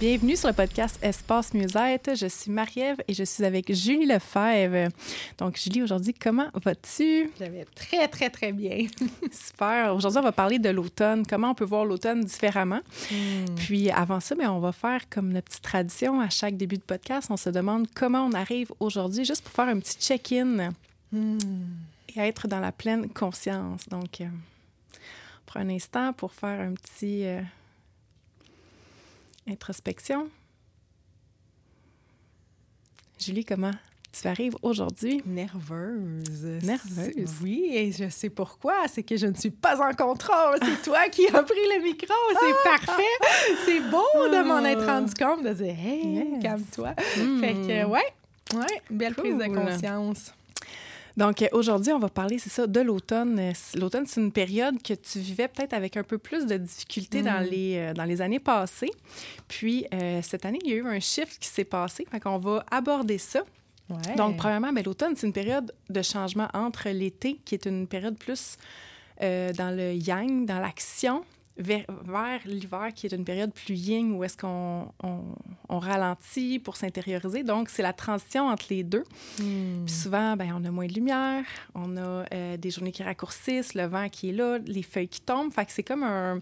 Bienvenue sur le podcast Espace Mieux-être. Je suis Marie-Ève et je suis avec Julie Lefebvre. Donc, Julie, aujourd'hui, comment vas-tu? Je vais très, très, très bien. Super. Aujourd'hui, on va parler de l'automne. Comment on peut voir l'automne différemment? Hmm. Puis, avant ça, mais on va faire comme notre petite tradition. À chaque début de podcast, on se demande comment on arrive aujourd'hui, juste pour faire un petit check-in hmm. et être dans la pleine conscience. Donc, euh, on prend un instant pour faire un petit... Euh, Introspection. Julie, comment tu arrives aujourd'hui? Nerveuse. Nerveuse? Oui, et je sais pourquoi. C'est que je ne suis pas en contrôle. C'est toi qui as pris le micro. C'est ah! parfait. C'est beau de m'en être ah! rendu compte, de dire Hey, calme-toi. Hmm. Fait que, ouais, ouais, belle prise de conscience. Donc, euh, aujourd'hui, on va parler, c'est ça, de l'automne. Euh, l'automne, c'est une période que tu vivais peut-être avec un peu plus de difficultés dans, mm. les, euh, dans les années passées. Puis, cette année, il y a eu un shift qui s'est passé. Fait qu'on va aborder ça. Donc, premièrement, ben, l'automne, c'est une période de changement entre l'été, qui est une période plus dans le yang, dans l'action, vers, l'hiver, qui est une période plus yin, où est-ce qu'on on, ralentit pour s'intérioriser. Donc, c'est la transition entre les deux. Hmm. Puis souvent, ben, on a moins de lumière, on a euh, des journées qui raccourcissent, le vent qui est là, les feuilles qui tombent. Fait que c'est comme un...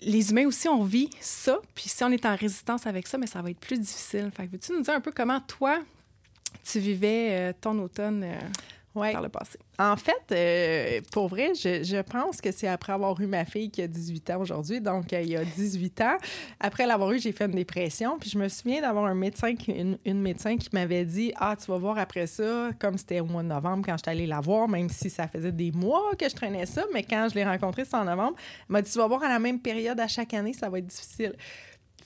Les humains aussi, on vit ça. Puis si on est en résistance avec ça, mais ça va être plus difficile. Fait que veux-tu nous dire un peu comment toi, tu vivais euh, ton automne? Euh? Le passé. En fait, euh, pour vrai, je, pense que c'est après avoir eu ma fille qui a 18 ans aujourd'hui, donc euh, il y a 18 ans. Après l'avoir eu, j'ai fait une dépression, puis je me souviens d'avoir un médecin, une, une médecin qui m'avait dit « Ah, tu vas voir après ça, comme c'était au mois de novembre quand je suis allée la voir, même si ça faisait des mois que je traînais ça, mais quand je l'ai rencontrée, c'était en novembre, elle m'a dit « Tu vas voir à la même période à chaque année, ça va être difficile. »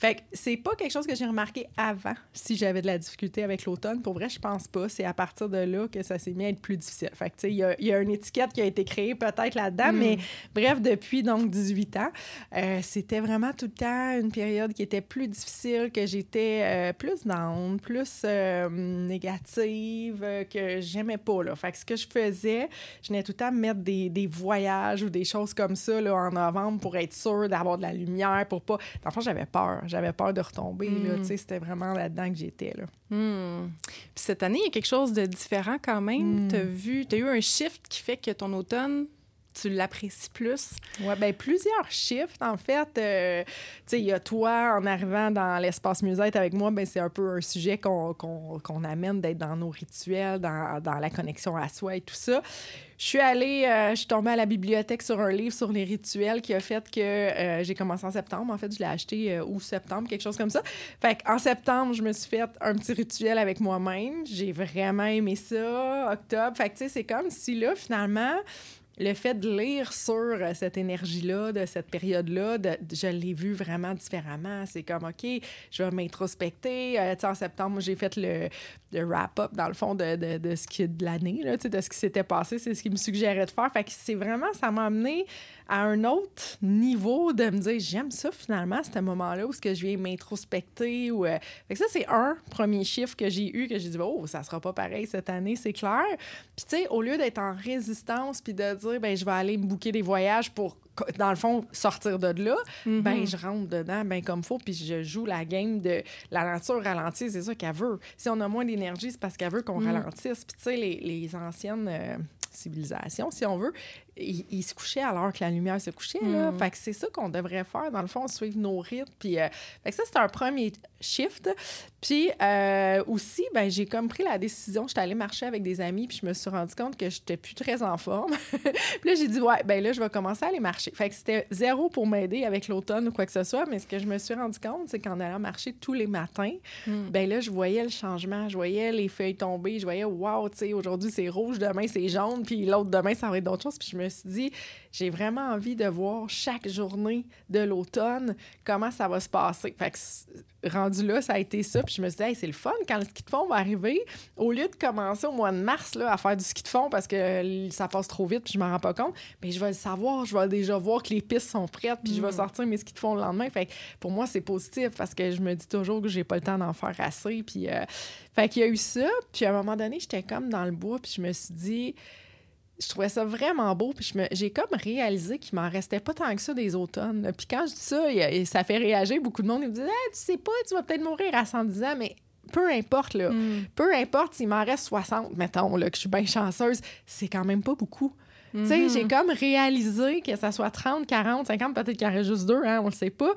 Fait que c'est pas quelque chose que j'ai remarqué avant si j'avais de la difficulté avec l'automne. Pour vrai, je pense pas. C'est à partir de là que ça s'est mis à être plus difficile. Fait que, tu sais, il y a, une étiquette qui a été créée peut-être là-dedans, hmm. mais bref, depuis donc 18 ans, euh, c'était vraiment tout le temps une période qui était plus difficile, que j'étais euh, plus down, plus euh, négative, que j'aimais pas, là. Fait que ce que je faisais, je venais tout le temps mettre des, des voyages ou des choses comme ça, là, en novembre pour être sûre d'avoir de la lumière, pour pas... Dans j'avais peur j'avais peur de retomber. Hmm. C'était vraiment là-dedans que j'étais. Là. Hmm. Puis cette année, il y a quelque chose de différent quand même. Hmm. Tu as as eu un shift qui fait que ton automne, tu l'apprécies plus? Oui, bien, plusieurs shifts, en fait. Euh, tu sais, il y a toi, en arrivant dans l'espace musette avec moi, ben c'est un peu un sujet qu'on amène d'être dans nos rituels, dans, dans, la connexion à soi et tout ça. Je suis allée, euh, je suis tombée à la bibliothèque sur un livre sur les rituels qui a fait que euh, j'ai commencé en septembre. En fait, je l'ai acheté euh, septembre, quelque chose comme ça. Fait en septembre, je me suis fait un petit rituel avec moi-même. J'ai vraiment aimé ça. Octobre, fait que tu sais, c'est comme si là, finalement, le fait de lire sur euh, cette énergie-là, de cette période-là, je l'ai vu vraiment différemment. C'est comme, OK, je vais m'introspecter. Euh, en septembre, j'ai fait le, wrap-up, dans le fond, de, de, ce qui est de l'année, de ce qui s'était passé. C'est ce qui me suggérait de faire. Fait que c'est vraiment, ça m'a amené à un autre niveau de me dire, j'aime ça finalement, ce moment-là où ce que je viens m'introspecter. Euh, ça, c'est un premier chiffre que j'ai eu, que j'ai dit, oh, ça sera pas pareil cette année, c'est clair. Puis, tu sais, au lieu d'être en résistance puis de dire, ben je vais aller me bouquer des voyages pour dans le fond, sortir de là, ben je rentre dedans ben comme faut, puis je joue la game de la nature ralentit, c'est ça qu'elle veut. Si on a moins d'énergie, c'est parce qu'elle veut qu'on mm. ralentisse. Puis tu sais, les, les, anciennes... Euh, civilisation, si on veut, il, se couchait alors que la lumière se couchait. Là. Mm. Fait que c'est ça qu'on devrait faire, dans le fond, suivre nos rythmes. Puis, euh, fait que ça, c'est un premier shift. Puis euh, aussi, ben, j'ai comme pris la décision, j'étais allée marcher avec des amis, puis je me suis rendu compte que j'étais plus très en forme. puis là, j'ai dit, ouais, ben là, je vais commencer à aller marcher. Fait que c'était zéro pour m'aider avec l'automne ou quoi que ce soit, mais ce que je me suis rendu compte, c'est qu'en allant marcher tous les matins, Mm. ben là, je voyais le changement, je voyais les feuilles tomber, je voyais, wow, tu sais, aujourd'hui c'est rouge, demain c'est jaune, puis l'autre demain ça va être d'autres choses. Puis je me suis dit, j'ai vraiment envie de voir chaque journée de l'automne comment ça va se passer. Fait que rendu là, ça a été ça. Puis je me suis dit, Hey, c'est le fun quand le ski de fond va arriver. Au lieu de commencer au mois de mars là, à faire du ski de fond parce que ça passe trop vite puis je m'en rends pas compte, mais je vais le savoir, je vais déjà voir que les pistes sont prêtes puis je vais sortir mes skis de fond le lendemain. Fait que pour moi, c'est positif parce que je me dis toujours que j'ai pas le temps d'en faire assez. Puis, euh, fait qu'il y a eu ça. Puis à un moment donné, j'étais comme dans le bois puis je me suis dit je trouvais ça vraiment beau. Puis j'ai comme réalisé qu'il m'en restait pas tant que ça des automnes. Puis quand je dis ça, il ça fait réagir beaucoup de monde. Ils me disent Ah, Tu sais pas, tu vas peut-être mourir à 110 ans, mais peu importe, là. Mm. Peu importe s'il m'en reste 60, mettons, là, que je suis bien chanceuse, c'est quand même pas beaucoup. Tu sais, Mhm. j'ai comme réalisé que ça soit 30, 40, 50, peut-être qu'il y en reste juste deux, hein, on le sait pas.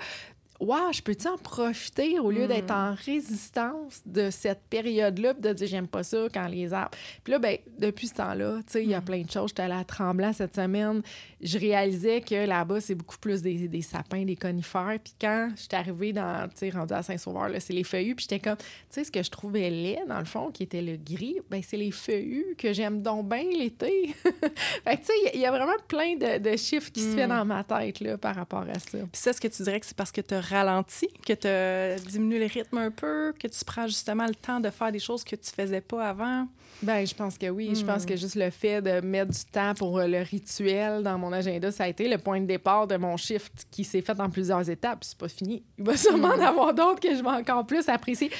Wow, je peux-tu en profiter au lieu d'être en résistance de cette période-là, de dire j'aime pas ça quand les arbres. Puis là, ben, depuis ce temps-là, tu sais, il y a Mm. plein de choses. J'étais allée à Tremblant cette semaine. Je réalisais que là-bas, c'est beaucoup plus des, des sapins, des conifères. Puis quand j'étais arrivée dans, tu sais, rendue à Saint-Sauveur, là, c'est les feuillus. Puis j'étais comme, tu sais, ce que je trouvais laid, dans le fond, qui était le gris, ben, c'est les feuillus que j'aime donc bien l'été. fait que, tu sais, il y a- il y, a vraiment plein de, de chiffres qui se Mm. fait dans ma tête, là, par rapport à ça. Puis ça, est-ce que tu dirais que c'est parce que tu as ralenti, que tu as diminué le rythme un peu, que tu prends justement le temps de faire des choses que tu faisais pas avant? Ben, je pense que oui. Je Hmm. pense que juste le fait de mettre du temps pour euh, le rituel dans mon agenda, ça a été le point de départ de mon shift qui s'est fait en plusieurs étapes. C'est pas fini. Il va sûrement en avoir d'autres que je vais encore plus apprécier.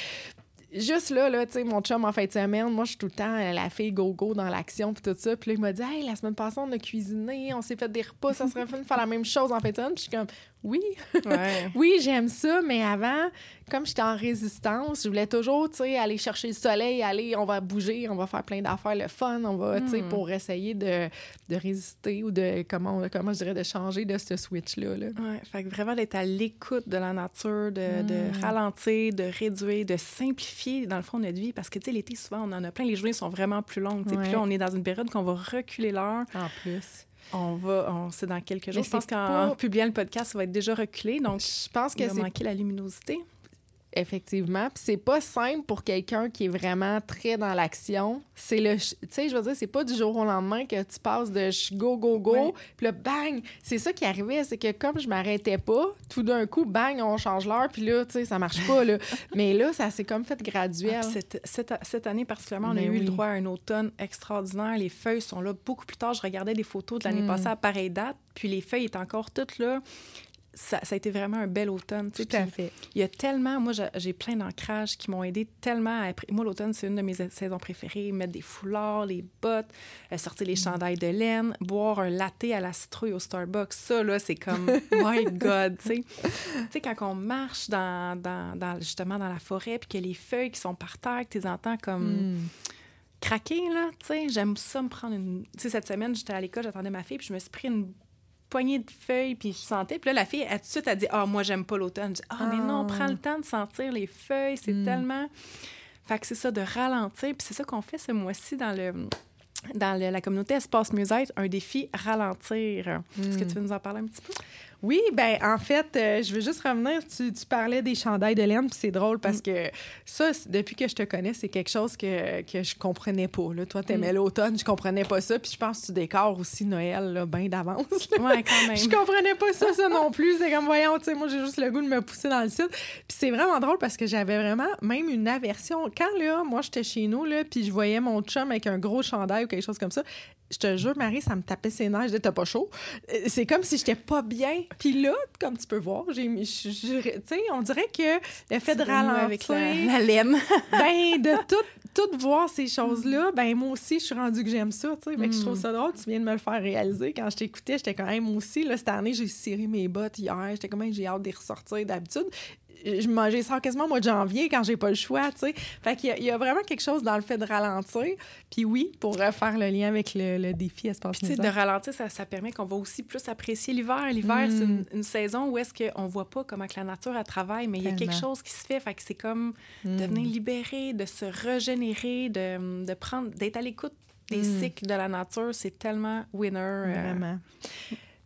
Juste là, là tu sais, mon chum en fin de semaine, moi, je suis tout le temps euh, la fille go-go dans l'action puis tout ça. Puis là, il m'a dit, hey, la semaine passée, on a cuisiné, on s'est fait des repas, ça serait fun de faire la même chose en fin de semaine. Puis je suis comme, oui, Ouais. oui, j'aime ça, mais avant, comme j'étais en résistance, je voulais toujours, tu sais, aller chercher le soleil, aller, on va bouger, on va faire plein d'affaires, le fun, on va, tu sais, Mm. pour essayer de, de résister ou de, comment, comment je dirais, de changer de ce switch-là. Là. Ouais, fait que vraiment d'être à l'écoute de la nature, de, Mm. de ralentir, de réduire, de simplifier dans le fond notre vie. Parce que, tu sais, l'été, souvent, on en a plein. Les journées sont vraiment plus longues. tu sais. Puis là, on est dans une période qu'on va reculer l'heure. En plus. On va, on c'est dans quelques jours. Mais Je pense qu'en pas- publiant le podcast, ça va être déjà reculé. Donc, Je pense que il va c'est manquer la luminosité. Effectivement. Puis c'est pas simple pour quelqu'un qui est vraiment très dans l'action. C'est le. Tu sais, je veux dire, c'est pas du jour au lendemain que tu passes de go, go, go. Puis là, bang! C'est ça qui arrivait. C'est que comme je m'arrêtais pas, tout d'un coup, bang, on change l'heure. Puis là, tu sais, ça marche pas. Là. Mais là, ça s'est comme fait Ah, graduel. puis cette, cette, cette année particulièrement, on a eu le droit à un automne extraordinaire. Les feuilles sont là beaucoup plus tard. Je regardais des photos de l'année Mm. passée à pareille date, puis les feuilles étaient encore toutes là. Ça, ça a été vraiment un bel automne. Tout à fait. Il y a tellement, moi j'ai- plein d'ancrages qui m'ont aidé tellement. À, moi, l'automne, c'est une de mes saisons préférées. Mettre des foulards, les bottes, euh, sortir les chandails de laine, boire un latte à la citrouille au Starbucks. Ça, là, c'est comme, my God, tu sais. Tu sais, quand on marche dans, dans, dans- justement dans la forêt, puis que les feuilles qui sont par terre, que tu les entends comme Mm. craquer, là, tu sais, j'aime ça me prendre une... Tu sais, cette semaine, j'étais à l'école, j'attendais ma fille, puis je me suis pris une poignée de feuilles, puis je sentais. Puis là, la fille, elle, tout de suite, elle dit « Ah, moi, j'aime pas l'automne. » Je dis « Ah, mais non, Ah. prends le temps de sentir les feuilles, c'est Mm. tellement... » Fait que c'est ça, de ralentir. Puis c'est ça qu'on fait ce mois-ci dans le... Dans le- la communauté Espace Mieux-être, un défi ralentir. Est-ce que Mm. tu veux nous en parler un petit peu? Oui, ben en fait, euh, je veux juste revenir. Tu, tu parlais des chandails de laine, puis c'est drôle Mm. parce que ça, depuis que je te connais, c'est quelque chose que, que je comprenais pas. Là. Toi, Mm. t'aimais l'automne, je comprenais pas ça. Puis je pense que tu décores aussi Noël là, bien d'avance. Ouais, quand même. Je comprenais pas ça, ça non plus. C'est comme, voyons, tu sais, moi, j'ai juste le goût de me pousser dans le site. Puis c'est vraiment drôle parce que j'avais vraiment même une aversion. Quand, là, moi, j'étais chez nous, là, puis je voyais mon chum avec un gros chandail ou quelque chose comme ça, je te jure, Marie, ça me tapait ses nerfs. Je disais, t'as pas chaud? Euh, C'est comme si j'étais pas bien. Puis là, comme tu peux voir, j'ai tu sais, on dirait que le fait de ralentir, avec la, la laine. ben, de tout, tout voir ces choses-là, ben, moi aussi, je suis rendue que j'aime ça, tu sais. Je trouve ça drôle. Tu viens de me le faire réaliser. Quand je t'écoutais, j'étais quand même aussi, là, cette année, j'ai ciré mes bottes hier. J'étais comme, j'ai hâte d'y ressortir d'habitude. Je mangeais ça quasiment au mois de janvier quand j'ai pas le choix, tu sais. Fait qu'il y, a- il y a vraiment quelque chose dans le fait de ralentir. Puis oui, pour euh, faire le lien avec le, le défi espace Puis, tu sais, de ralentir, ça, ça permet qu'on va aussi plus apprécier l'hiver. L'hiver, c'est une, une saison où est-ce qu'on voit pas comment que la nature elle travaille, mais il y a quelque chose qui se fait. Fait que c'est comme de venir libérer, de se régénérer, de, de prendre, d'être à l'écoute des cycles de la nature. C'est tellement winner. euh, Vraiment.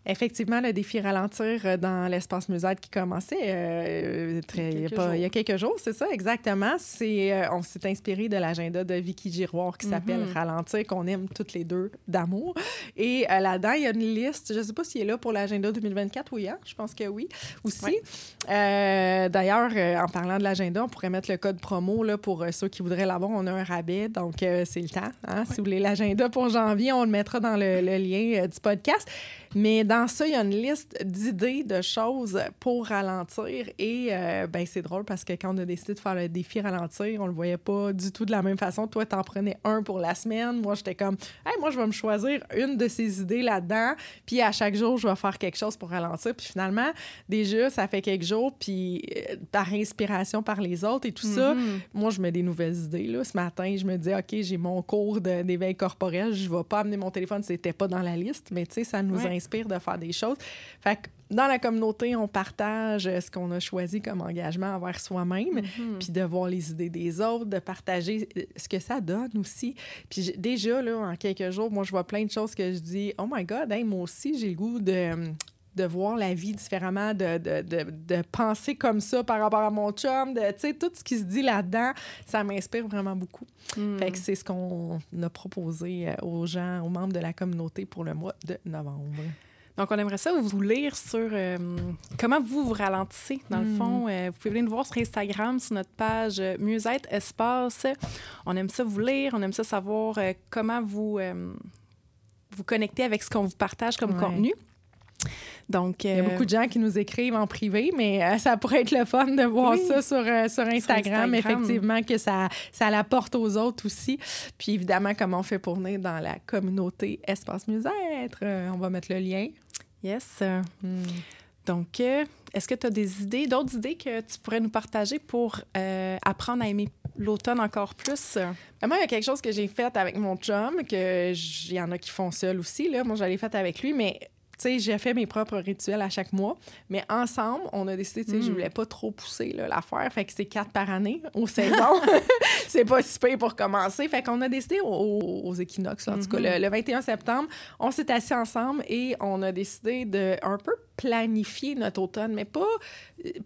Effectivement, le défi ralentir euh, dans l'espace musette qui commençait euh, très- il, y a quelques pas- jours. il y a quelques jours, c'est ça, exactement. C'est, euh, on s'est inspiré de l'agenda de Vicky Giroir qui s'appelle Mhm. Ralentir, qu'on aime toutes les deux d'amour. Et euh, là-dedans, il y a une liste, je ne sais pas s'il est là pour l'agenda 2024 oui, hein? je pense que oui, aussi. Ouais. Euh, D'ailleurs, euh, en parlant de l'agenda, on pourrait mettre le code promo là, pour euh, ceux qui voudraient l'avoir. On a un rabais, donc euh, c'est le temps. hein. Si vous voulez l'agenda pour janvier, on le mettra dans le, le lien euh, du podcast. Mais dans ça, il y a une liste d'idées, de choses pour ralentir. Et euh, ben, c'est drôle parce que quand on a décidé de faire le défi ralentir, on le voyait pas du tout de la même façon. Toi, t'en prenais un pour la semaine. Moi, j'étais comme, hey, moi, je vais me choisir une de ces idées là-dedans. Puis à chaque jour, je vais faire quelque chose pour ralentir. Puis finalement, déjà, ça fait quelques jours. Puis euh, par inspiration par les autres et tout ça, Mhm. moi, je mets des nouvelles idées. Là. Ce matin, je me dis, OK, j'ai mon cours d'éveil corporel. Je ne vais pas amener mon téléphone, c'était pas dans la liste, mais tu sais, ça nous Ouais. inspire de faire des choses. Fait que dans la communauté, on partage euh, ce qu'on a choisi comme engagement envers soi-même, Mhm. puis de voir les idées des autres, de partager euh, ce que ça donne aussi. Puis déjà, là, en quelques jours, moi, je vois plein de choses que je dis, oh my God, hey, moi aussi, j'ai le goût de de voir la vie différemment, de, de, de, de penser comme ça par rapport à mon chum, de, tu sais, tout ce qui se dit là-dedans, ça m'inspire vraiment beaucoup. Mhm. Fait que c'est ce qu'on a proposé euh, aux gens, aux membres de la communauté pour le mois de novembre. Donc, on aimerait ça vous lire sur euh, comment vous vous ralentissez, dans le Mm. fond. Euh, vous pouvez venir nous voir sur Instagram, sur notre page euh, Mieux-être Espace. On aime ça vous lire, on aime ça savoir euh, comment vous vous connectez avec ce qu'on vous partage comme Ouais. contenu. Donc, Il y a beaucoup de gens qui nous écrivent en privé, mais euh, ça pourrait être le fun de voir Oui. ça sur, euh, sur Instagram, Instagram. effectivement, que ça, ça l'apporte aux autres aussi. Puis évidemment, comment on fait pour venir dans la communauté Espace Mieux-être? On va mettre le lien. Yes. Hmm. Donc, euh, est-ce que tu as des idées, d'autres idées que tu pourrais nous partager pour euh, apprendre à aimer l'automne encore plus? Ben, Moi, il y a quelque chose que j'ai fait avec mon chum, que j- il y en a qui font seul aussi. Là. Moi, je l'ai fait avec lui, mais sais, j'ai fait mes propres rituels à chaque mois. Mais ensemble, on a décidé, tu sais, je Mm. voulais pas trop pousser l'affaire. Fait que c'est quatre par année aux saisons. c'est pas si pire pour commencer. Fait qu'on a décidé aux, aux équinoxes, en tout cas, Mhm. le, le 21 septembre, on s'est assis ensemble et on a décidé de un peu planifier notre automne, mais pas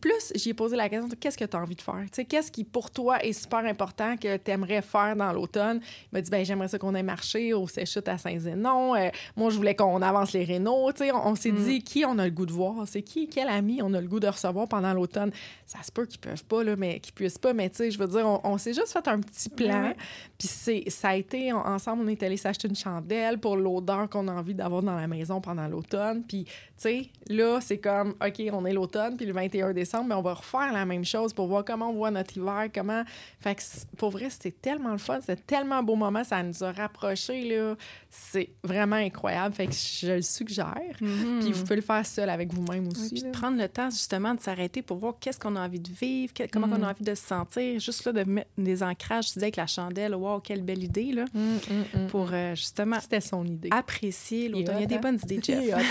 plus, j'y ai posé la question qu'est-ce que tu as envie de faire? Qu'est-ce qui, pour toi, est super important que tu aimerais faire dans l'automne? Il m'a dit ben, j'aimerais ça qu'on ait marché au Séchute à Saint-Zénon. Euh, moi, je voulais qu'on avance les rénaux. Sais, On, on s'est Mm. dit qui on a le goût de voir c'est qui, quel ami on a le goût de recevoir pendant l'automne. Ça se peut qu'ils peuvent pas, là, mais qu'ils puissent pas, mais tu sais, je veux dire, on, on s'est juste fait un petit plan. Puis c'est, ça a été, on- ensemble, on est allé s'acheter une chandelle pour l'odeur qu'on a envie d'avoir dans la maison pendant l'automne. Puis, tu sais, là, c'est comme, OK, on est l'automne, puis le 21 décembre, mais on va refaire la même chose pour voir comment on voit notre hiver, comment... Fait que, pour vrai, c'était tellement le fun, c'était tellement un beau moment, ça nous a rapprochés, là. C'est vraiment incroyable. Fait que je le suggère. Puis vous pouvez le faire seul avec vous-même Oui, aussi. puis de prendre le temps justement de s'arrêter pour voir qu'est-ce qu'on a envie de vivre, que- comment Mm. on a envie de se sentir. Juste là, de mettre des ancrages, tu disais avec la chandelle, wow, quelle belle idée, là, Mm, mm, mm. pour euh, justement C'était son idée. apprécier l'automne. Il y a des hein? bonnes idées, Jeff. Il hein?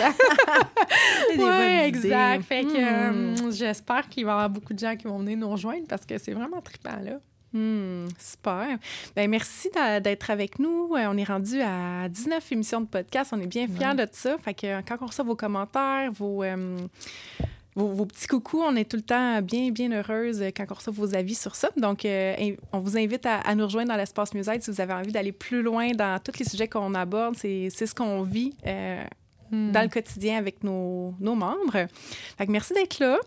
Il y a des Ouais, bonnes exact. idées. Fait que euh, j'espère qu'il va y avoir beaucoup de gens qui vont venir nous rejoindre parce que c'est vraiment trippant, là. Hmm, super. Ben, merci d'être avec nous. Euh, On est rendu à 19 émissions de podcast. On est bien fiers Ouais. de ça. Fait que quand on reçoit vos commentaires, vos, euh, vos, vos petits coucous, on est tout le temps bien, bien heureuse euh, quand on reçoit vos avis sur ça. Donc, euh, on vous invite à, à nous rejoindre dans l'espace Musette si vous avez envie d'aller plus loin dans tous les sujets qu'on aborde. C'est c'est ce qu'on vit euh, dans le quotidien avec nos, nos membres. Fait que merci d'être là.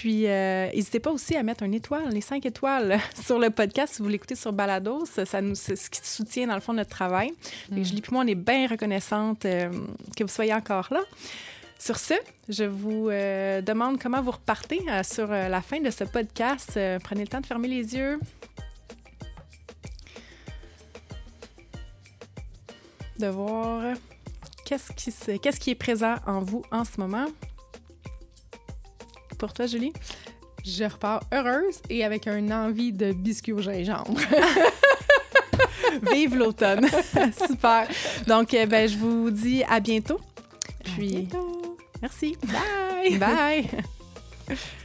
Puis, euh, n'hésitez pas aussi à mettre une étoile, les cinq étoiles sur le podcast si vous l'écoutez sur Balados. Ça nous, c'est ce qui soutient, dans le fond, notre travail. Que Julie et moi, on est bien reconnaissante euh, que vous soyez encore là. Sur ce, je vous euh, demande comment vous repartez sur la fin de ce podcast. Prenez le temps de fermer les yeux. De voir qu'est-ce qui, se- qu'est-ce qui est présent en vous en ce moment. Pour toi, Julie? Je repars heureuse et avec une envie de biscuit au gingembre. Vive l'automne. Super. Donc, euh, ben, je vous dis à bientôt. Puis, À bientôt. merci. Bye! Bye.